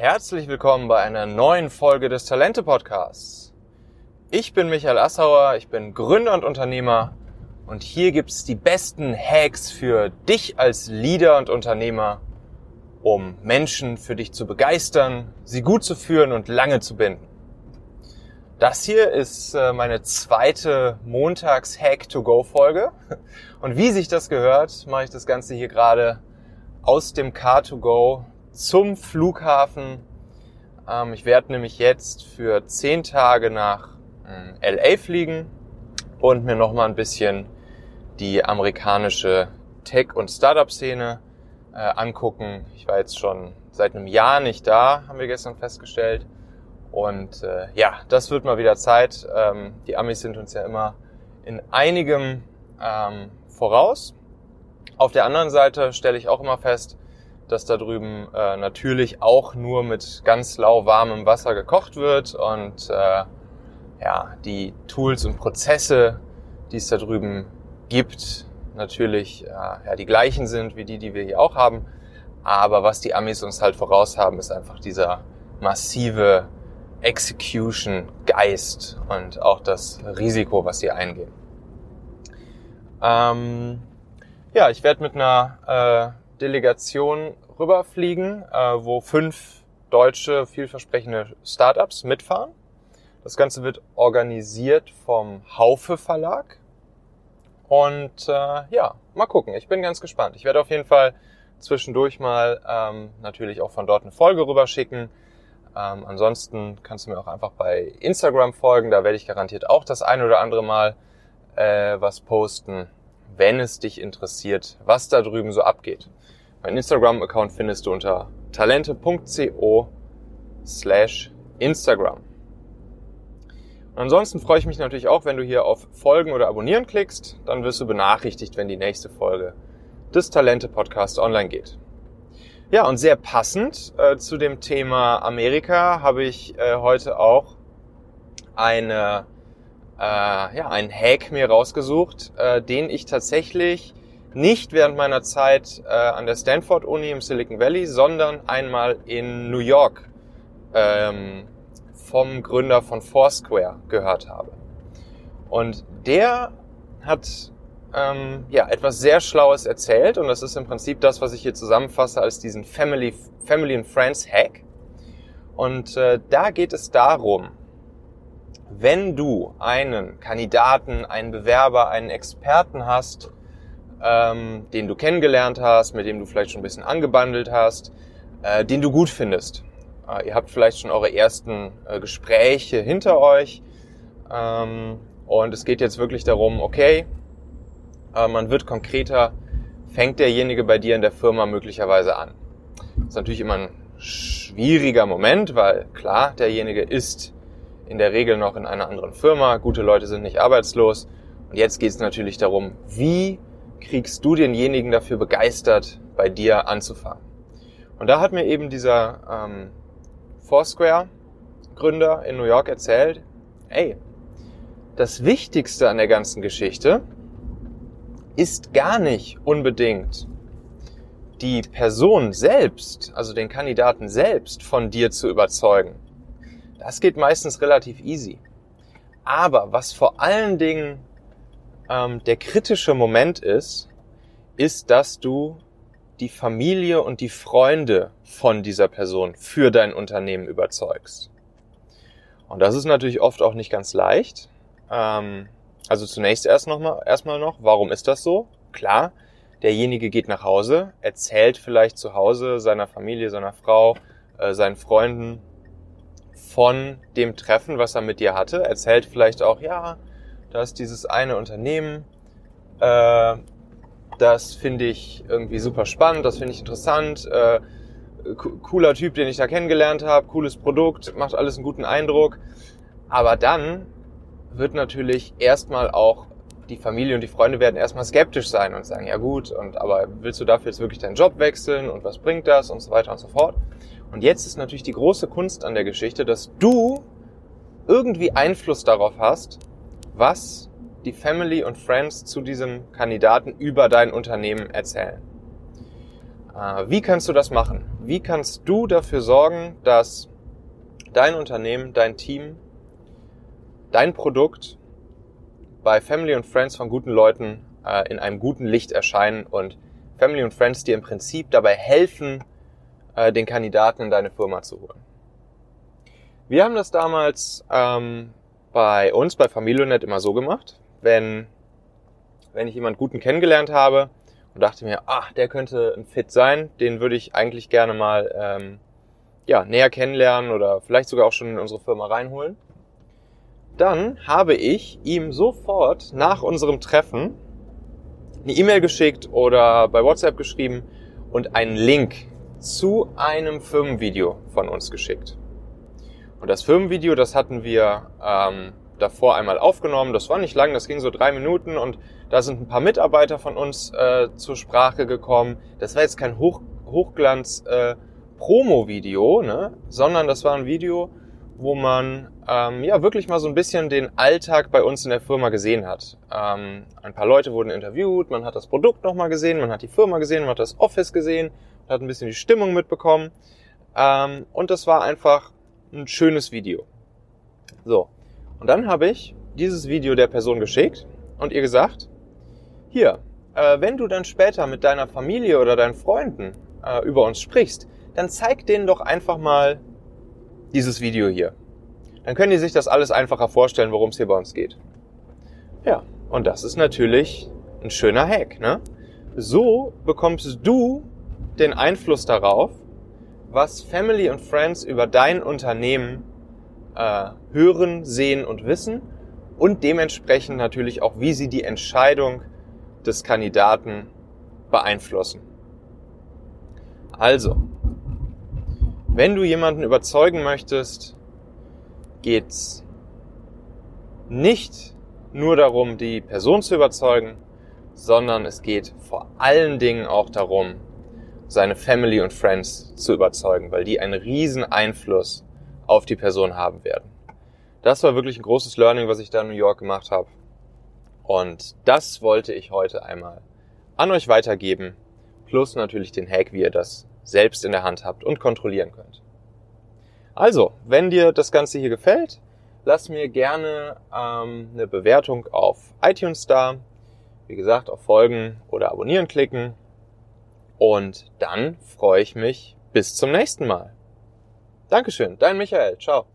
Herzlich willkommen bei einer neuen Folge des Talente Podcasts. Ich bin Michael Assauer, ich bin Gründer und Unternehmer und hier gibt's die besten Hacks für dich als Leader und Unternehmer, um Menschen für dich zu begeistern, sie gut zu führen und lange zu binden. Das hier ist äh, meine zweite Montags-Hack-to-Go-Folge. Und wie sich das gehört, mache ich das Ganze hier gerade aus dem Car-to-Go zum Flughafen. Ähm, ich werde nämlich jetzt für zehn Tage nach äh, LA fliegen und mir nochmal ein bisschen die amerikanische Tech- und Startup-Szene äh, angucken. Ich war jetzt schon seit einem Jahr nicht da, haben wir gestern festgestellt. Und äh, ja, das wird mal wieder Zeit. Ähm, die Amis sind uns ja immer in einigem ähm, voraus. Auf der anderen Seite stelle ich auch immer fest, dass da drüben äh, natürlich auch nur mit ganz lauwarmem Wasser gekocht wird und äh, ja, die Tools und Prozesse, die es da drüben gibt, natürlich äh, ja, die gleichen sind wie die, die wir hier auch haben. Aber was die Amis uns halt voraus haben, ist einfach dieser massive Execution-Geist und auch das Risiko, was sie eingehen. Ähm, ja, ich werde mit einer äh, Delegation rüberfliegen, äh, wo fünf deutsche, vielversprechende Startups mitfahren. Das Ganze wird organisiert vom Haufe Verlag. Und äh, ja, mal gucken. Ich bin ganz gespannt. Ich werde auf jeden Fall zwischendurch mal ähm, natürlich auch von dort eine Folge rüberschicken. Ähm, ansonsten kannst du mir auch einfach bei Instagram folgen. Da werde ich garantiert auch das ein oder andere Mal äh, was posten, wenn es dich interessiert, was da drüben so abgeht. Mein Instagram-Account findest du unter talente.co slash Instagram. Und ansonsten freue ich mich natürlich auch, wenn du hier auf Folgen oder Abonnieren klickst. Dann wirst du benachrichtigt, wenn die nächste Folge des Talente Podcasts online geht. Ja, und sehr passend äh, zu dem Thema Amerika habe ich äh, heute auch eine, äh, ja, einen Hack mir rausgesucht, äh, den ich tatsächlich nicht während meiner Zeit äh, an der Stanford Uni im Silicon Valley, sondern einmal in New York ähm, vom Gründer von Foursquare gehört habe. Und der hat ähm, ja, etwas sehr Schlaues erzählt und das ist im Prinzip das, was ich hier zusammenfasse als diesen Family, Family and Friends Hack. Und äh, da geht es darum, wenn du einen Kandidaten, einen Bewerber, einen Experten hast, ähm, den du kennengelernt hast, mit dem du vielleicht schon ein bisschen angebandelt hast, äh, den du gut findest. Äh, ihr habt vielleicht schon eure ersten äh, Gespräche hinter euch ähm, und es geht jetzt wirklich darum, okay, äh, man wird konkreter, fängt derjenige bei dir in der Firma möglicherweise an. Das ist natürlich immer ein schwieriger Moment, weil klar, derjenige ist in der Regel noch in einer anderen Firma, gute Leute sind nicht arbeitslos. Und jetzt geht es natürlich darum, wie kriegst du denjenigen dafür begeistert, bei dir anzufangen. Und da hat mir eben dieser ähm, Foursquare-Gründer in New York erzählt, ey, das Wichtigste an der ganzen Geschichte ist gar nicht unbedingt die Person selbst, also den Kandidaten selbst von dir zu überzeugen. Das geht meistens relativ easy. Aber was vor allen Dingen ähm, der kritische Moment ist, ist, dass du die Familie und die Freunde von dieser Person für dein Unternehmen überzeugst. Und das ist natürlich oft auch nicht ganz leicht. Ähm, also zunächst erst noch mal, erstmal noch, warum ist das so? Klar, derjenige geht nach Hause, erzählt vielleicht zu Hause seiner Familie, seiner Frau, äh, seinen Freunden von dem Treffen, was er mit dir hatte, erzählt vielleicht auch, ja, da ist dieses eine Unternehmen, äh, das finde ich irgendwie super spannend, das finde ich interessant, äh, cooler Typ, den ich da kennengelernt habe, cooles Produkt, macht alles einen guten Eindruck. Aber dann wird natürlich erstmal auch die Familie und die Freunde werden erstmal skeptisch sein und sagen, ja gut, und aber willst du dafür jetzt wirklich deinen Job wechseln und was bringt das und so weiter und so fort. Und jetzt ist natürlich die große Kunst an der Geschichte, dass du irgendwie Einfluss darauf hast, was die Family und Friends zu diesem Kandidaten über dein Unternehmen erzählen. Äh, wie kannst du das machen? Wie kannst du dafür sorgen, dass dein Unternehmen, dein Team, dein Produkt bei Family und Friends von guten Leuten äh, in einem guten Licht erscheinen und Family und Friends dir im Prinzip dabei helfen, äh, den Kandidaten in deine Firma zu holen. Wir haben das damals ähm, bei uns, bei Familionet, immer so gemacht, wenn, wenn ich jemanden guten kennengelernt habe und dachte mir, ach, der könnte ein Fit sein, den würde ich eigentlich gerne mal ähm, ja, näher kennenlernen oder vielleicht sogar auch schon in unsere Firma reinholen. Dann habe ich ihm sofort nach unserem Treffen eine E-Mail geschickt oder bei WhatsApp geschrieben und einen Link zu einem Firmenvideo von uns geschickt. Und das Firmenvideo, das hatten wir ähm, davor einmal aufgenommen. Das war nicht lang, das ging so drei Minuten und da sind ein paar Mitarbeiter von uns äh, zur Sprache gekommen. Das war jetzt kein Hoch Hochglanz äh, Promo-Video, ne? sondern das war ein Video, wo man ähm, ja wirklich mal so ein bisschen den Alltag bei uns in der Firma gesehen hat. Ähm, ein paar Leute wurden interviewt, man hat das Produkt nochmal gesehen, man hat die Firma gesehen, man hat das Office gesehen, hat ein bisschen die Stimmung mitbekommen. Ähm, und das war einfach ein schönes Video. So, und dann habe ich dieses Video der Person geschickt und ihr gesagt, hier, äh, wenn du dann später mit deiner Familie oder deinen Freunden äh, über uns sprichst, dann zeig denen doch einfach mal dieses Video hier. Dann können die sich das alles einfacher vorstellen, worum es hier bei uns geht. Ja, und das ist natürlich ein schöner Hack. Ne? So bekommst du den Einfluss darauf, was Family und Friends über dein Unternehmen äh, hören, sehen und wissen und dementsprechend natürlich auch, wie sie die Entscheidung des Kandidaten beeinflussen. Also, wenn du jemanden überzeugen möchtest, geht's nicht nur darum, die Person zu überzeugen, sondern es geht vor allen Dingen auch darum, seine Family und Friends zu überzeugen, weil die einen riesen Einfluss auf die Person haben werden. Das war wirklich ein großes Learning, was ich da in New York gemacht habe. Und das wollte ich heute einmal an euch weitergeben, plus natürlich den Hack, wie ihr das selbst in der Hand habt und kontrollieren könnt. Also, wenn dir das Ganze hier gefällt, lass mir gerne ähm, eine Bewertung auf iTunes da. Wie gesagt, auf Folgen oder Abonnieren klicken. Und dann freue ich mich bis zum nächsten Mal. Dankeschön, dein Michael. Ciao.